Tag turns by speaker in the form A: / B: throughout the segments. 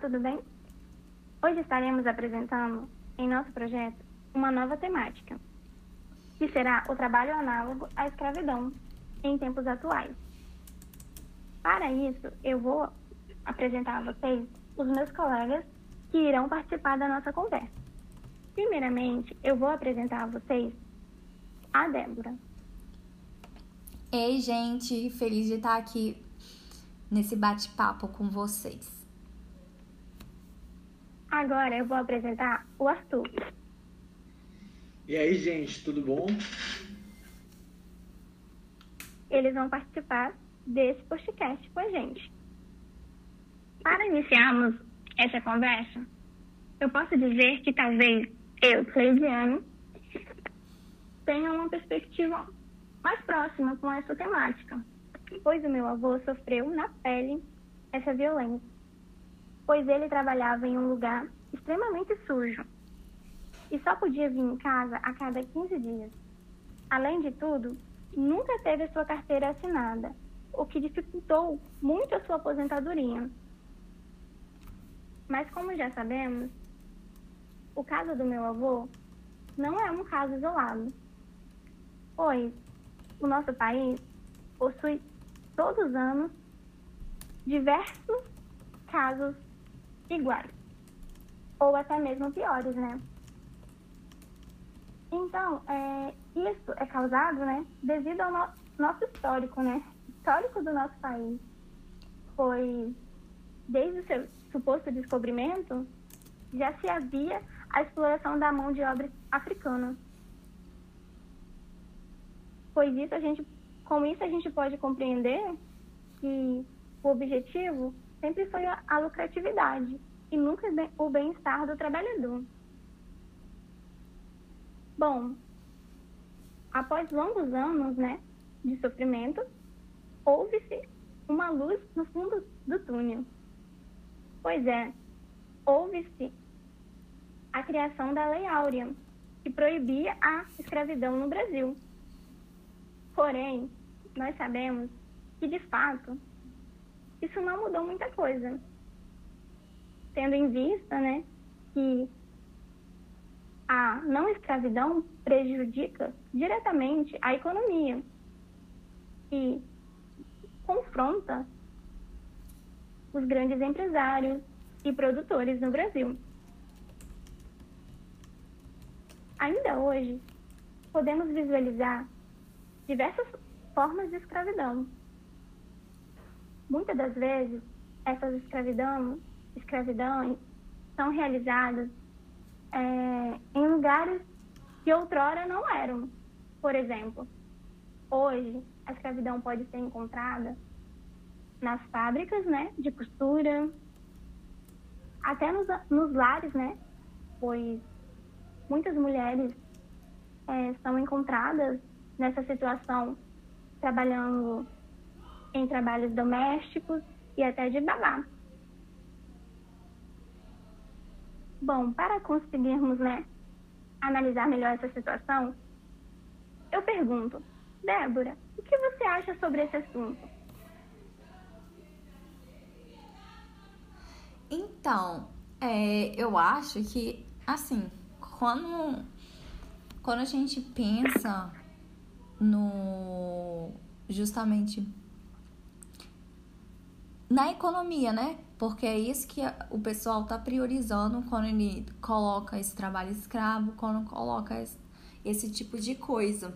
A: Tudo bem? Hoje estaremos apresentando, em nosso projeto, uma nova temática, que será o trabalho análogo à escravidão em tempos atuais. Para isso, eu vou apresentar a vocês os meus colegas que irão participar da nossa conversa. Primeiramente, eu vou apresentar a vocês a Débora.
B: Ei, gente, feliz de estar aqui nesse bate-papo com vocês.
A: Agora eu vou apresentar o Arthur.
C: E aí, gente, tudo bom?
A: Eles vão participar desse podcast com a gente. Para iniciarmos essa conversa, eu posso dizer que talvez eu, Cleidiane, tenha uma perspectiva mais próxima com essa temática, pois o meu avô sofreu na pele essa violência pois ele trabalhava em um lugar extremamente sujo e só podia vir em casa a cada 15 dias. Além de tudo, nunca teve sua carteira assinada, o que dificultou muito a sua aposentadoria. Mas como já sabemos, o caso do meu avô não é um caso isolado, pois o nosso país possui todos os anos diversos casos iguais, ou até mesmo piores, né? Então, é, isso é causado, né, devido ao no nosso histórico, né? Histórico do nosso país. Pois, desde o seu suposto descobrimento, já se havia a exploração da mão de obra africana. Pois isso a gente, com isso a gente pode compreender que o objetivo sempre foi a lucratividade e nunca o bem-estar do trabalhador. Bom, após longos anos né, de sofrimento, houve-se uma luz no fundo do túnel. Pois é, houve-se a criação da Lei Áurea, que proibia a escravidão no Brasil. Porém, nós sabemos que, de fato, isso não mudou muita coisa. Tendo em vista, né, que a não escravidão prejudica diretamente a economia e confronta os grandes empresários e produtores no Brasil. Ainda hoje, podemos visualizar diversas formas de escravidão, Muitas das vezes, essas escravidão, escravidões são realizadas é, em lugares que outrora não eram. Por exemplo, hoje a escravidão pode ser encontrada nas fábricas né, de costura, até nos, nos lares, né? Pois muitas mulheres é, são encontradas nessa situação trabalhando em trabalhos domésticos e até de babá. Bom, para conseguirmos né, analisar melhor essa situação, eu pergunto, Débora, o que você acha sobre esse assunto?
B: Então, é, eu acho que, assim, quando, quando a gente pensa no justamente na economia, né? Porque é isso que o pessoal tá priorizando quando ele coloca esse trabalho escravo, quando coloca esse tipo de coisa.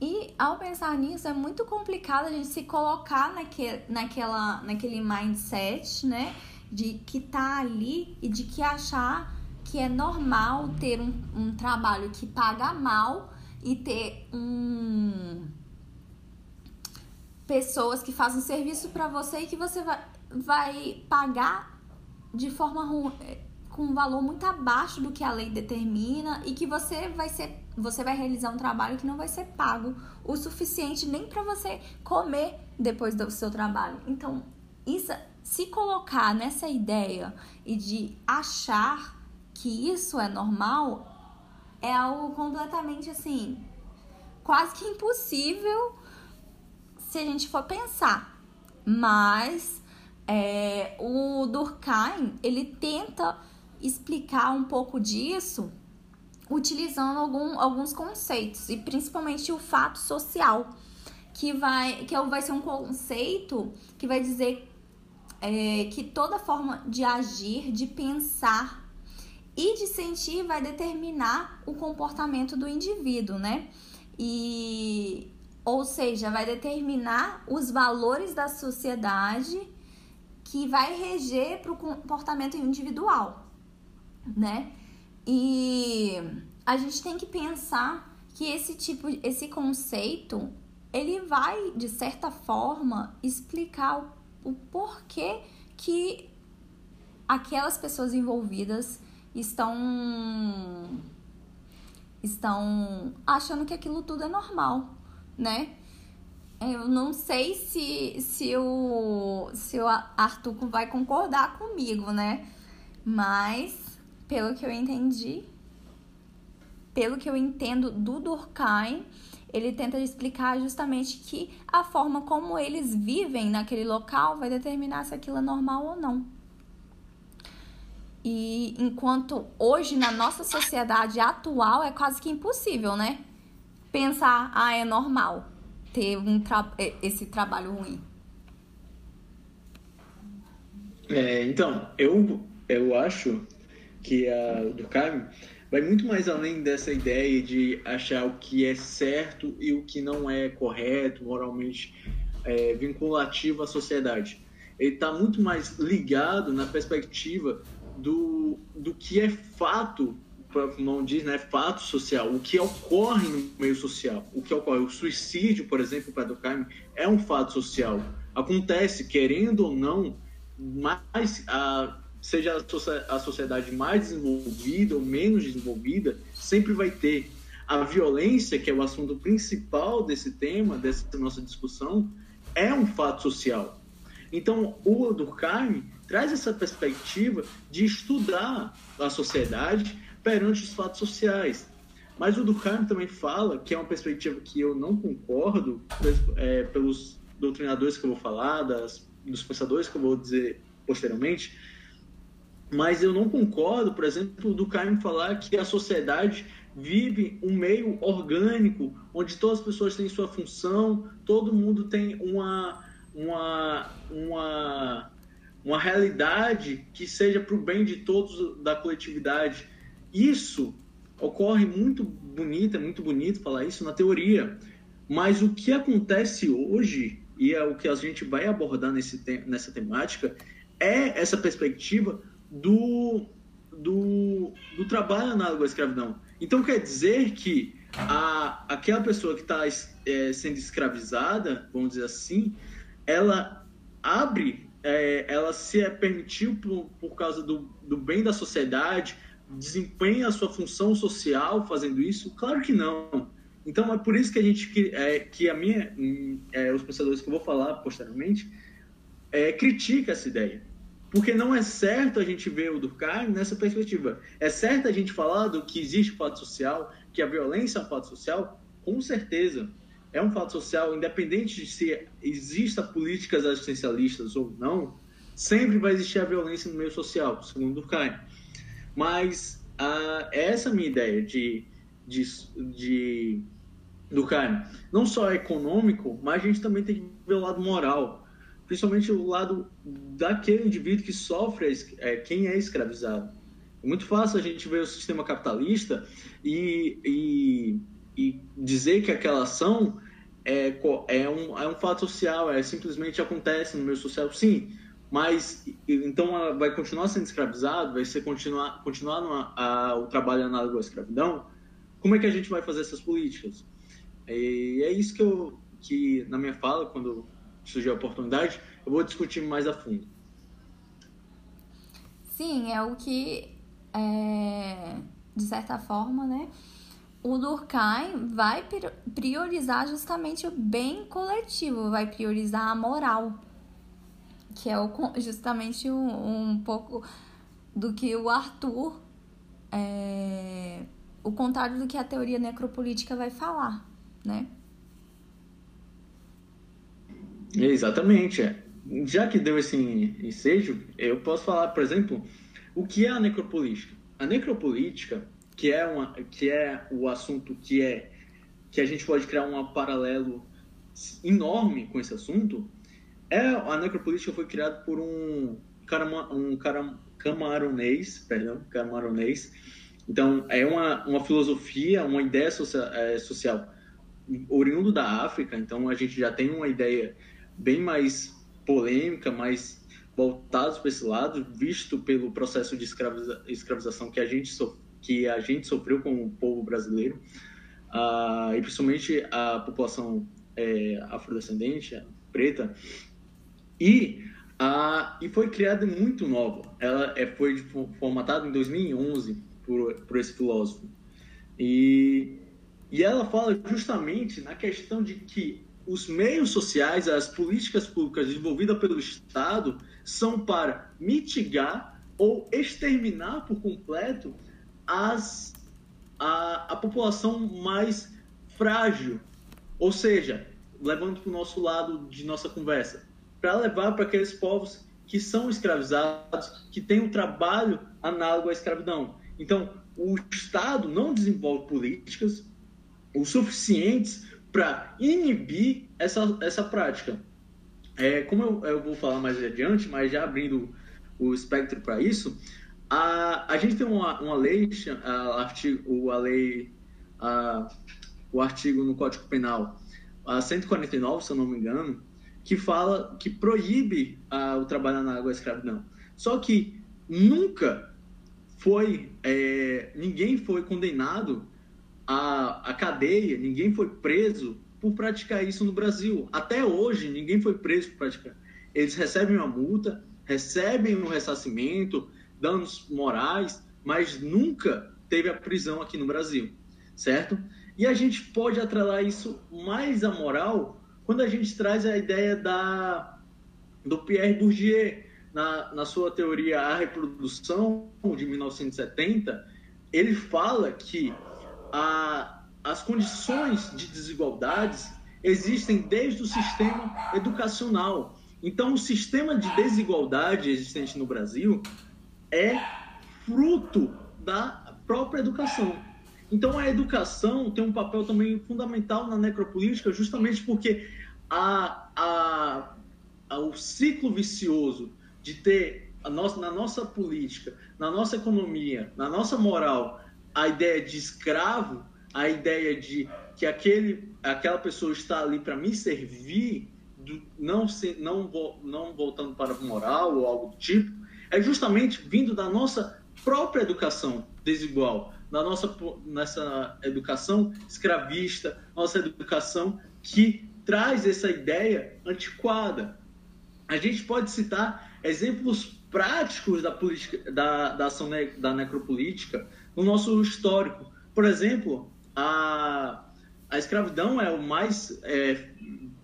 B: E ao pensar nisso, é muito complicado a gente se colocar naque, naquela, naquele mindset, né? De que tá ali e de que achar que é normal ter um, um trabalho que paga mal e ter um pessoas que fazem serviço para você e que você vai, vai pagar de forma ruim, com um valor muito abaixo do que a lei determina e que você vai ser você vai realizar um trabalho que não vai ser pago o suficiente nem para você comer depois do seu trabalho. Então, isso se colocar nessa ideia e de achar que isso é normal é algo completamente assim, quase que impossível se a gente for pensar. Mas É, o Durkheim, ele tenta explicar um pouco disso utilizando algum, alguns conceitos, e principalmente o fato social, que vai, que é vai ser um conceito que vai dizer é, que toda forma de agir, de pensar e de sentir vai determinar o comportamento do indivíduo, né? E, ou seja, vai determinar os valores da sociedade que vai reger para o comportamento individual, né? E a gente tem que pensar que esse tipo, esse conceito, ele vai de certa forma explicar o, porquê que aquelas pessoas envolvidas estão estão achando que aquilo tudo é normal, né? Eu não sei se, se, o, se o Arthur vai concordar comigo, né? Mas, pelo que eu entendi, pelo que eu entendo do Durkheim, ele tenta explicar justamente que a forma como eles vivem naquele local vai determinar se aquilo é normal ou não. E enquanto hoje na nossa sociedade atual é quase que impossível, né? Pensar, ah, é normal ter um tra esse trabalho ruim.
C: É, então, eu, eu acho que a Durkheim vai muito mais além dessa ideia de achar o que é certo e o que não é correto, moralmente é, vinculativo à sociedade. Ele está muito mais ligado na perspectiva do, do que é fato, não diz, né, fato social, o que ocorre no meio social, o que ocorre. O suicídio, por exemplo, para Durkheim, é um fato social. Acontece, querendo ou não, mais a, seja a sociedade mais desenvolvida ou menos desenvolvida, sempre vai ter. A violência, que é o assunto principal desse tema, dessa nossa discussão, é um fato social. Então, o Durkheim traz essa perspectiva de estudar a sociedade perante os fatos sociais. Mas o Durkheim também fala, que é uma perspectiva que eu não concordo, é, pelos doutrinadores que eu vou falar, das, dos pensadores que eu vou dizer posteriormente, mas eu não concordo, por exemplo, do Durkheim falar que a sociedade vive um meio orgânico, onde todas as pessoas têm sua função, todo mundo tem uma, uma, uma uma realidade que seja para o bem de todos da coletividade. Isso ocorre muito bonito, é muito bonito falar isso na teoria, mas o que acontece hoje, e é o que a gente vai abordar nesse, nessa temática, é essa perspectiva do, do, do trabalho análogo à escravidão. Então quer dizer que a, aquela pessoa que está é, sendo escravizada, vamos dizer assim, ela abre é, ela se é, permitiu por, por causa do, do bem da sociedade, desempenha a sua função social fazendo isso? Claro que não. Então é por isso que a gente que, é, que a minha, é, os pensadores que eu vou falar posteriormente é, critica essa ideia, porque não é certo a gente ver o Durkheim nessa perspectiva. É certo a gente falar do que existe fato social, que a violência é um fato social, com certeza é um fato social, independente de se exista políticas assistencialistas ou não, sempre vai existir a violência no meio social, segundo Durkheim. Mas a, essa é minha ideia de, de, de Durkheim. Não só econômico, mas a gente também tem que ver o lado moral. Principalmente o lado daquele indivíduo que sofre, é, quem é escravizado. É muito fácil a gente ver o sistema capitalista e, e e dizer que aquela ação é, é, um, é um fato social, é simplesmente acontece no meio social, sim, mas então vai continuar sendo escravizado, vai ser continuar, continuar numa, a, o trabalho análogo à escravidão, como é que a gente vai fazer essas políticas? E é isso que eu, que na minha fala, quando surgir a oportunidade, eu vou discutir mais a fundo.
B: Sim, é o que, é, de certa forma, né, o Durkheim vai priorizar justamente o bem coletivo, vai priorizar a moral, que é o, justamente um, um pouco do que o Arthur, é, o contrário do que a teoria necropolítica vai falar, né?
C: Exatamente. já que deu esse ensejo, eu posso falar, por exemplo, o que é a necropolítica. A necropolítica, que é, uma, que é o assunto que é que a gente pode criar um paralelo enorme com esse assunto, é a necropolítica foi criada por um cara um cara camaronês, perdão, camaronês. Então é uma, uma filosofia, uma ideia social, é, social oriundo da África. Então a gente já tem uma ideia bem mais polêmica, mais voltados para esse lado, visto pelo processo de escraviza escravização que a gente so que a gente sofreu como povo brasileiro, uh, e principalmente a população é, afrodescendente, preta, e uh, e foi criada muito nova. Ela é, foi formatada em 2011 por, por esse filósofo. E, e ela fala justamente na questão de que os meios sociais, as políticas públicas desenvolvidas pelo Estado são para mitigar ou exterminar por completo as, a, a população mais frágil. Ou seja, levando para o nosso lado de nossa conversa, para levar para aqueles povos que são escravizados, que têm um trabalho análogo à escravidão. Então, o Estado não desenvolve políticas o suficientes para inibir essa, essa prática. É, como eu, eu, vou falar mais adiante, mas já abrindo o espectro para isso, a, a gente tem uma, uma lei, a, a lei, a, o artigo no Código Penal, a 149, se eu não me engano, que fala que proíbe a, o trabalho na água à escravidão. Só que nunca foi, é, ninguém foi condenado a, a cadeia, ninguém foi preso por praticar isso no Brasil. Até hoje, ninguém foi preso por praticar. Eles recebem uma multa, recebem um ressarcimento, danos morais, mas nunca teve a prisão aqui no Brasil, certo? E a gente pode atrelar isso mais à moral quando a gente traz a ideia da, do Pierre Bourdieu, na, na sua teoria A Reprodução, de 1970, ele fala que a, as condições de desigualdades existem desde o sistema educacional. Então, o sistema de desigualdade existente no Brasil é fruto da própria educação. Então, a educação tem um papel também fundamental na necropolítica, justamente porque a, a, a, o ciclo vicioso de ter nossa, na nossa política, na nossa economia, na nossa moral, a ideia de escravo, a ideia de que aquele, aquela pessoa está ali para me servir, não, se, não, não voltando para a moral ou algo do tipo, é justamente vindo da nossa própria educação desigual, da nossa nessa educação escravista, nossa educação que traz essa ideia antiquada. A gente pode citar exemplos práticos da política da, da ação ne, da necropolítica no nosso histórico. Por exemplo, a, a escravidão é o mais é,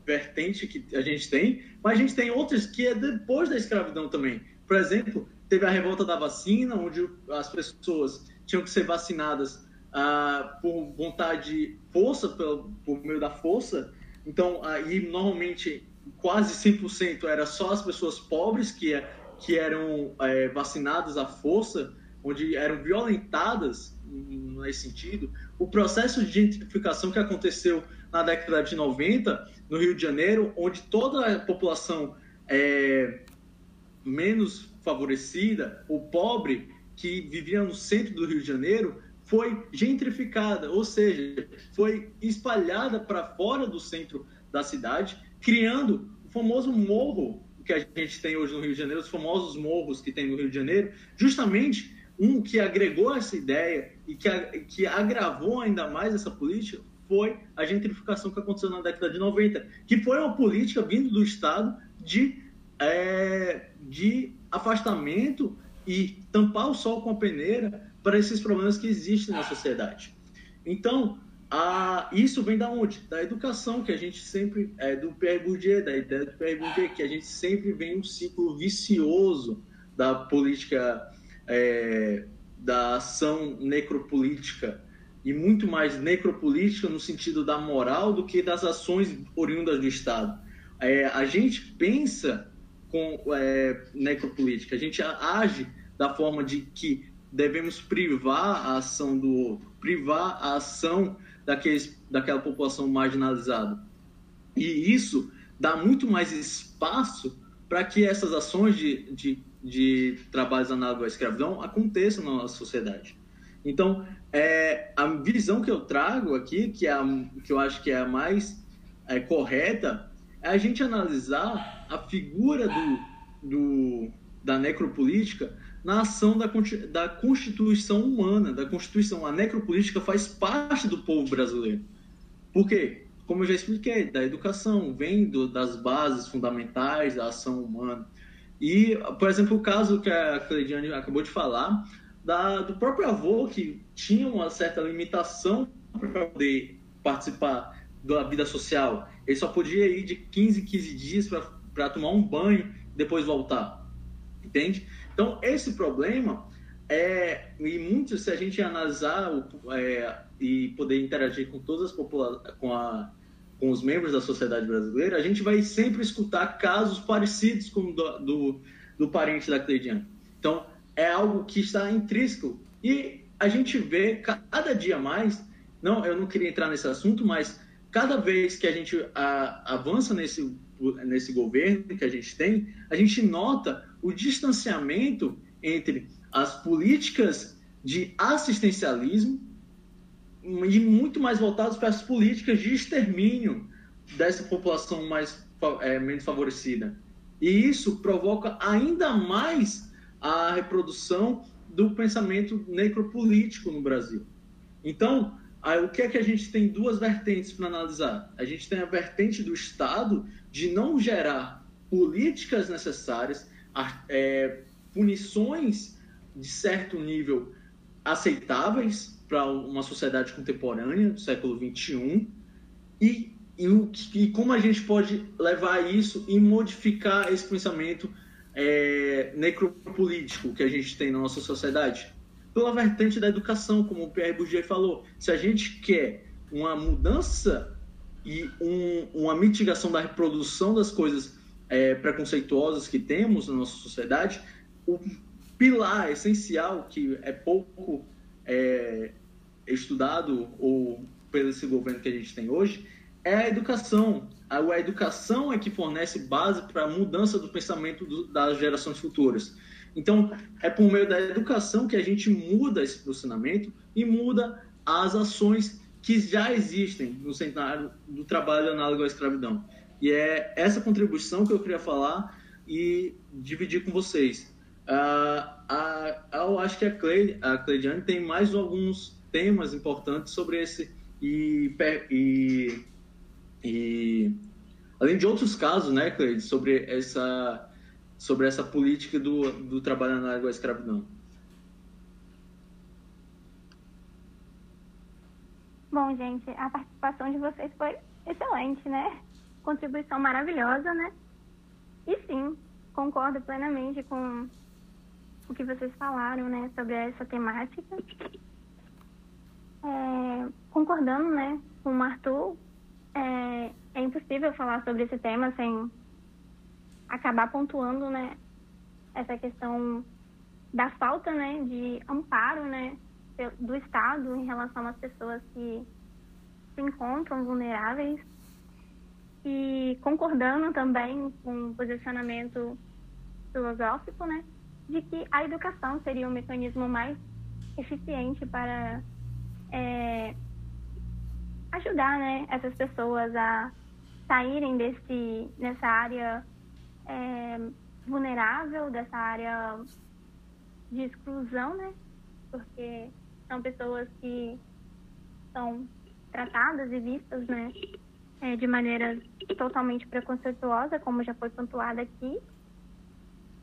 C: vertente que a gente tem, mas a gente tem outras que é depois da escravidão também. Por exemplo, teve a revolta da vacina, onde as pessoas tinham que ser vacinadas ah, por vontade, força, por, por meio da força. Então, aí normalmente quase 100% era só as pessoas pobres que, que eram é, vacinadas à força onde eram violentadas nesse sentido. O processo de gentrificação que aconteceu na década de 90 no Rio de Janeiro, onde toda a população é, menos favorecida, o pobre que vivia no centro do Rio de Janeiro, foi gentrificada, ou seja, foi espalhada para fora do centro da cidade, criando o famoso morro que a gente tem hoje no Rio de Janeiro, os famosos morros que tem no Rio de Janeiro, justamente um que agregou essa ideia e que, que agravou ainda mais essa política foi a gentrificação que aconteceu na década de 90, que foi uma política vindo do Estado de, é, de afastamento e tampar o sol com a peneira para esses problemas que existem na sociedade. Então, a, isso vem da onde? Da educação, que a gente sempre, é, do Pierre Bourdieu, da ideia do Pierre Bourdieu, que a gente sempre vem um ciclo vicioso da política é, da ação necropolítica e muito mais necropolítica no sentido da moral do que das ações oriundas do Estado. É, a gente pensa com é, necropolítica. A gente age da forma de que devemos privar a ação do outro, privar a ação daqueles, daquela população marginalizada. E isso dá muito mais espaço para que essas ações de, de, de trabalhos análogos à escravidão aconteçam na nossa sociedade. Então, é, a visão que eu trago aqui, que, é a, que eu acho que é a mais é, correta, é a gente analisar a figura do, do, da necropolítica na ação da, da Constituição humana, da Constituição. A necropolítica faz parte do povo brasileiro. Por quê? Como eu já expliquei, da educação, vem do, das bases fundamentais da ação humana. E, por exemplo, o caso que a Cleidiane acabou de falar, da, do próprio avô, que tinha uma certa limitação para poder participar da vida social. Ele só podia ir de 15 em 15 dias para tomar um banho e depois voltar. Entende? Então, esse problema é, e muito, se a gente analisar é, e poder interagir com todas as populações, com, com os membros da sociedade brasileira, a gente vai sempre escutar casos parecidos com do, do, do parente da Cleidiane. Então, é algo que está intrínseco. E a gente vê cada dia mais, não, eu não queria entrar nesse assunto, mas cada vez que a gente a, avança nesse, nesse governo que a gente tem, a gente nota o distanciamento entre as políticas de assistencialismo e muito mais voltadas para as políticas de extermínio dessa população mais é, menos favorecida. E isso provoca ainda mais a reprodução do pensamento necropolítico no Brasil. Então, Aí, o que é que a gente tem duas vertentes para analisar? A gente tem a vertente do Estado de não gerar políticas necessárias, é, punições de certo nível aceitáveis para uma sociedade contemporânea do século XXI e, e, e, como a gente pode levar isso e modificar esse pensamento é, necropolítico que a gente tem na nossa sociedade pela vertente da educação, como o Pierre Bourdieu falou. Se a gente quer uma mudança e um, uma mitigação da reprodução das coisas é, preconceituosas que temos na nossa sociedade, o pilar essencial que é pouco é, estudado ou pelo esse governo que a gente tem hoje é a educação. A, a educação é que fornece base para a mudança do pensamento do, das gerações futuras. Então, é por meio da educação que a gente muda esse posicionamento e muda as ações que já existem no cenário do trabalho análogo à escravidão. E é essa contribuição que eu queria falar e dividir com vocês. Uh, a, eu acho que a, Cle, a tem mais alguns temas importantes sobre esse e, e, e além de outros casos, né, Cleide, sobre essa sobre essa política do, do trabalho análogo à escravidão?
A: Bom, gente, a participação de vocês foi excelente, né? Contribuição maravilhosa, né? E sim, concordo plenamente com o que vocês falaram, né, sobre essa temática. É, concordando, né, com o Arthur, é, é impossível falar sobre esse tema sem acabar pontuando, né, essa questão da falta, né, de amparo, né, do Estado em relação às pessoas que se encontram vulneráveis e concordando também com o posicionamento filosófico, né, de que a educação seria o mecanismo mais eficiente para é, ajudar, né, essas pessoas a saírem desse nessa área é, vulnerável, dessa área de exclusão, né? Porque são pessoas que são tratadas e vistas, né? É, de maneira totalmente preconceituosa, como já foi pontuado aqui.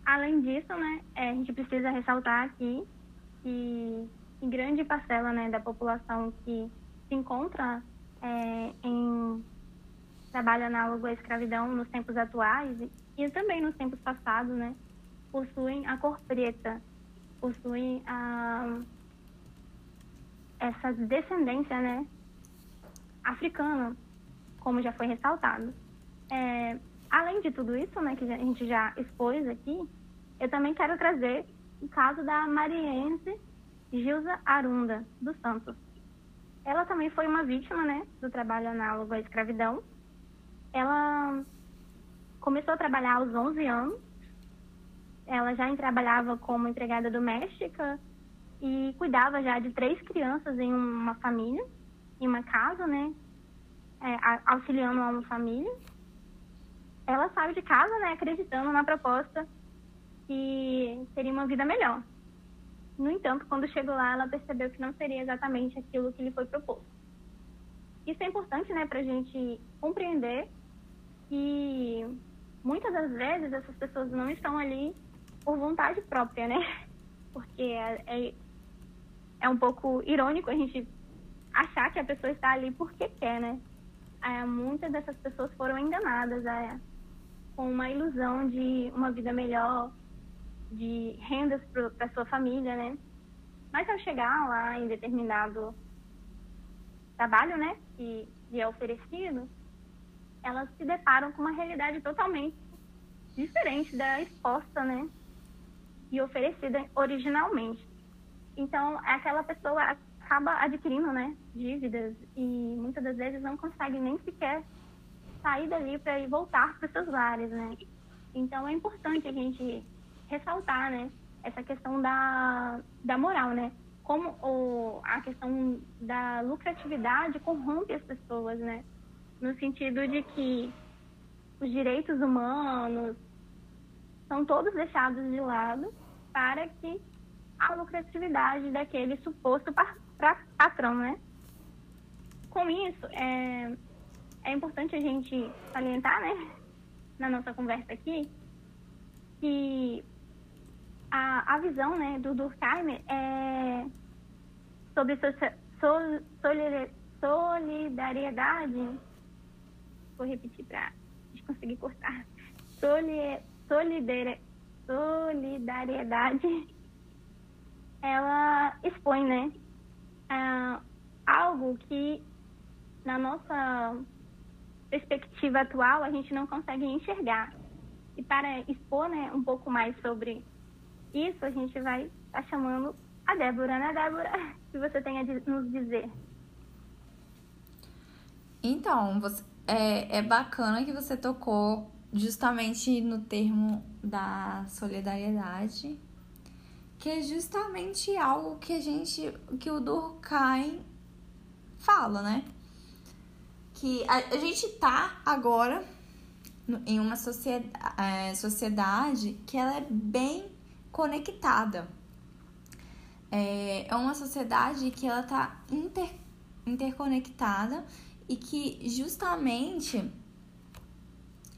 A: Além disso, né, é, a gente precisa ressaltar aqui que grande parcela né, da população que se encontra é, em trabalho análogo à escravidão nos tempos atuais e também nos tempos passados, né, possuem a cor preta, possuem a, essa descendência, né, africana, como já foi ressaltado. É, além de tudo isso, né, que a gente já expôs aqui, eu também quero trazer o caso da mariense Gilza Arunda dos Santos. Ela também foi uma vítima, né, do trabalho análogo à escravidão. Ela começou a trabalhar aos 11 anos. Ela já trabalhava como empregada doméstica e cuidava já de três crianças em uma família, em uma casa, né, é, auxiliando a uma família. Ela saiu de casa, né, acreditando na proposta que seria uma vida melhor. No entanto, quando chegou lá, ela percebeu que não seria exatamente aquilo que lhe foi proposto. Isso é importante, né, para a gente compreender que muitas das vezes essas pessoas não estão ali por vontade própria, né? Porque é, é, é um pouco irônico a gente achar que a pessoa está ali porque quer, né? É, muitas dessas pessoas foram enganadas é, com uma ilusão de uma vida melhor, de rendas para sua família, né? Mas ao chegar lá em determinado trabalho, né, que lhe é oferecido, elas se deparam com uma realidade totalmente diferente da exposta, né, e oferecida originalmente. Então, aquela pessoa acaba adquirindo, né, dívidas e muitas das vezes não consegue nem sequer sair dali para ir voltar para seus lares, né? Então, é importante a gente ressaltar, né, essa questão da, da moral, né? Como o, a questão da lucratividade corrompe as pessoas, né? No sentido de que os direitos humanos são todos deixados de lado para que a lucratividade daquele suposto patrão, né? Com isso, é, é importante a gente salientar, né, na nossa conversa aqui, que a, a visão né, do Durkheim é sobre so, solidariedade. Vou repetir para conseguir cortar. Soli, solidariedade. Ela expõe, né? Uh, algo que, na nossa perspectiva atual, a gente não consegue enxergar. E para expor né, um pouco mais sobre isso a gente vai estar tá chamando a Débora, né, Débora? Que você tem a nos dizer.
B: Então, você, é, é bacana que você tocou justamente no termo da solidariedade, que é justamente algo que a gente, que o Durkheim fala, né? Que a, a gente tá agora em uma sociedade, é, sociedade que ela é bem conectada. É, é uma sociedade que ela está inter, interconectada e que justamente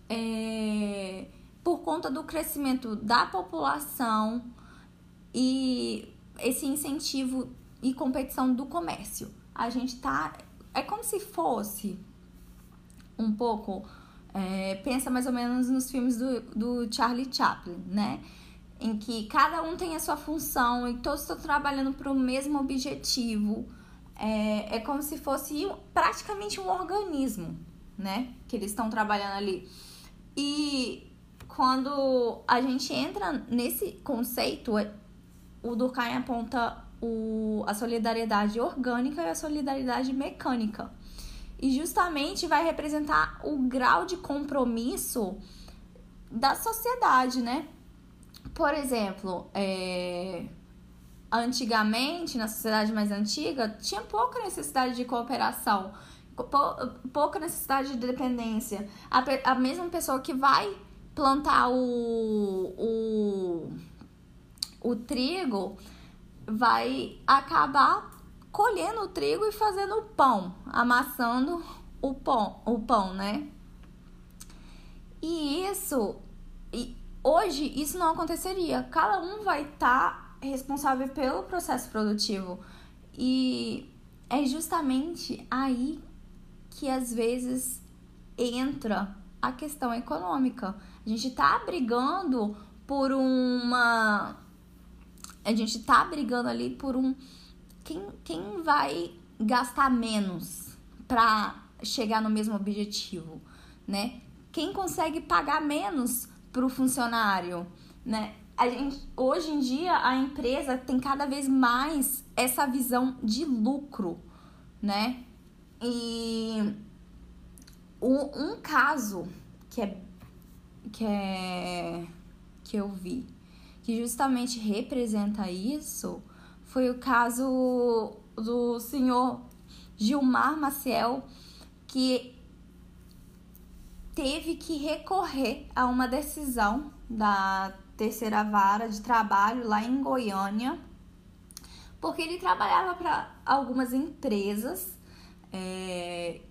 B: é, por conta do crescimento da população e esse incentivo e competição do comércio, a gente tá é como se fosse um pouco é, pensa mais ou menos nos filmes do, do Charlie Chaplin, né? em que cada um tem a sua função e todos estão trabalhando para o mesmo objetivo. É, é como se fosse praticamente um organismo, né? Que eles estão trabalhando ali. E quando a gente entra nesse conceito, é, o Durkheim aponta o, a solidariedade orgânica e a solidariedade mecânica. E justamente vai representar o grau de compromisso da sociedade, né? Por exemplo, é, antigamente, na sociedade mais antiga, tinha pouca necessidade de cooperação, pouca necessidade de dependência. A, a mesma pessoa que vai plantar o, o, o trigo vai acabar colhendo o trigo e fazendo o pão, amassando o pão, o pão, né? E isso, e Hoje isso não aconteceria. Cada um vai estar tá responsável pelo processo produtivo. E é justamente aí que às vezes entra a questão econômica. A gente tá brigando por uma. A gente tá brigando ali por um. Quem, quem vai gastar menos para chegar no mesmo objetivo, né? quem consegue pagar menos para o funcionário, né? A gente, hoje em dia a empresa tem cada vez mais essa visão de lucro, né? E um, um caso que é que é que eu vi que justamente representa isso foi o caso do senhor Gilmar Maciel que teve que recorrer a uma decisão da terceira vara de trabalho lá em Goiânia, porque ele trabalhava para algumas empresas, é,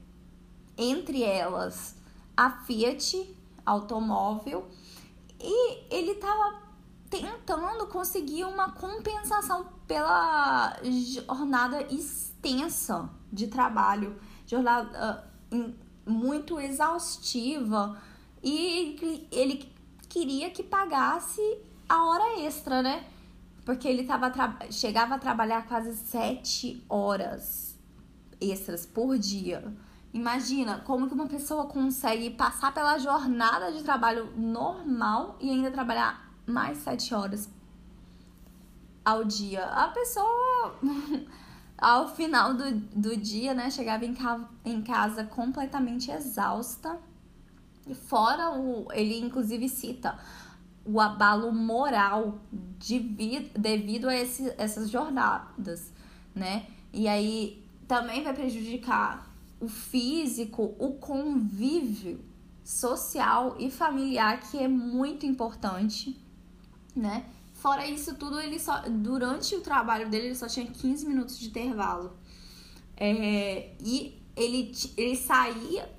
B: entre elas a Fiat Automóvel, e ele estava tentando conseguir uma compensação pela jornada extensa de trabalho, jornada uh, muito exaustiva e ele queria que pagasse a hora extra, né? Porque ele tava chegava a trabalhar quase sete horas extras por dia. Imagina como que uma pessoa consegue passar pela jornada de trabalho normal e ainda trabalhar mais sete horas ao dia. A pessoa ao final do, do dia, né, chegava em, ca em casa completamente exausta. Fora o. Ele inclusive cita o abalo moral devido, devido a esse, essas jornadas, né? E aí também vai prejudicar o físico, o convívio social e familiar, que é muito importante, né? Fora isso tudo, ele só durante o trabalho dele ele só tinha 15 minutos de intervalo. É, e ele, ele saía,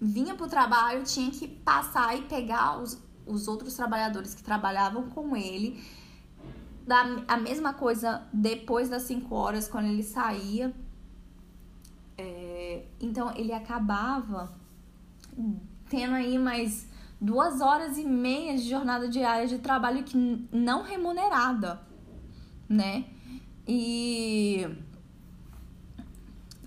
B: vinha pro trabalho, tinha que passar e pegar os, os outros trabalhadores que trabalhavam com ele. Da, a mesma coisa depois das 5 horas, quando ele saía. É, então ele acabava tendo aí mais duas horas e meia de jornada diária de trabalho que não remunerada, né? E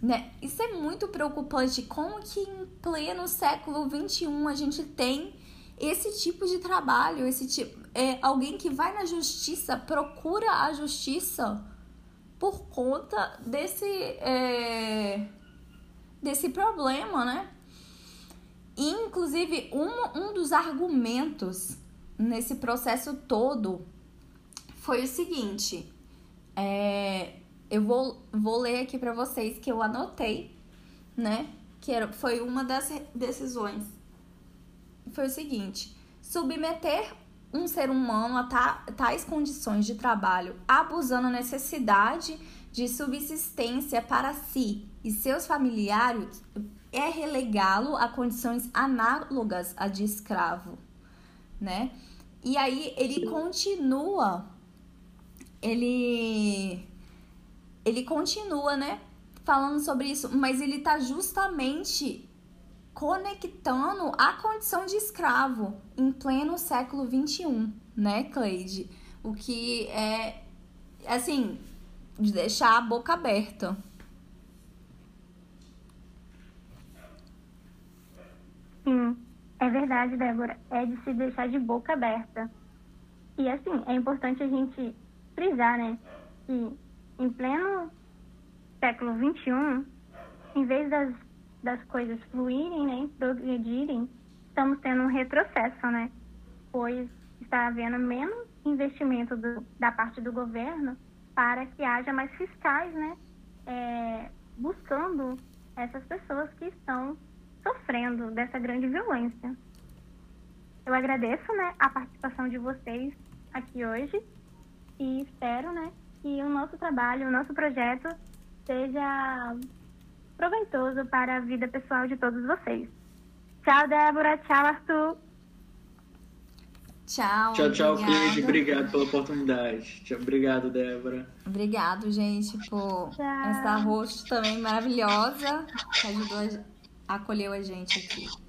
B: né? Isso é muito preocupante. Como que em pleno século XXI a gente tem esse tipo de trabalho, esse tipo, é, alguém que vai na justiça, procura a justiça por conta desse é, desse problema, né? Inclusive, um, um dos argumentos nesse processo todo foi o seguinte: é, eu vou, vou ler aqui para vocês que eu anotei, né? Que era, foi uma das decisões. Foi o seguinte: submeter um ser humano a tais condições de trabalho, abusando necessidade de subsistência para si e seus familiares, é relegá-lo a condições análogas a de escravo, né? E aí ele continua, ele ele continua, né, falando sobre isso, mas ele tá justamente conectando a condição de escravo em pleno século 21, né, Cleide? O que é assim, de deixar a boca aberta.
A: Sim, é verdade, Débora. É de se deixar de boca aberta. E assim, é importante a gente frisar, né? Que em pleno século XXI, em vez das, das coisas fluírem, né? Progredirem, estamos tendo um retrocesso, né? Pois está havendo menos investimento do, da parte do governo para que haja mais fiscais, né? É, buscando essas pessoas que estão sofrendo dessa grande violência. Eu agradeço, né, a participação de vocês aqui hoje e espero, né, que o nosso trabalho, o nosso projeto seja proveitoso para a vida pessoal de todos vocês. Tchau, Débora. Tchau, Arthur.
B: Tchau.
C: Tchau, tchau, Cleide. Obrigado pela oportunidade. Tchau, obrigado, Débora.
B: Obrigado, gente, por tchau. essa host também maravilhosa que ajudou a acolheu a gente aqui.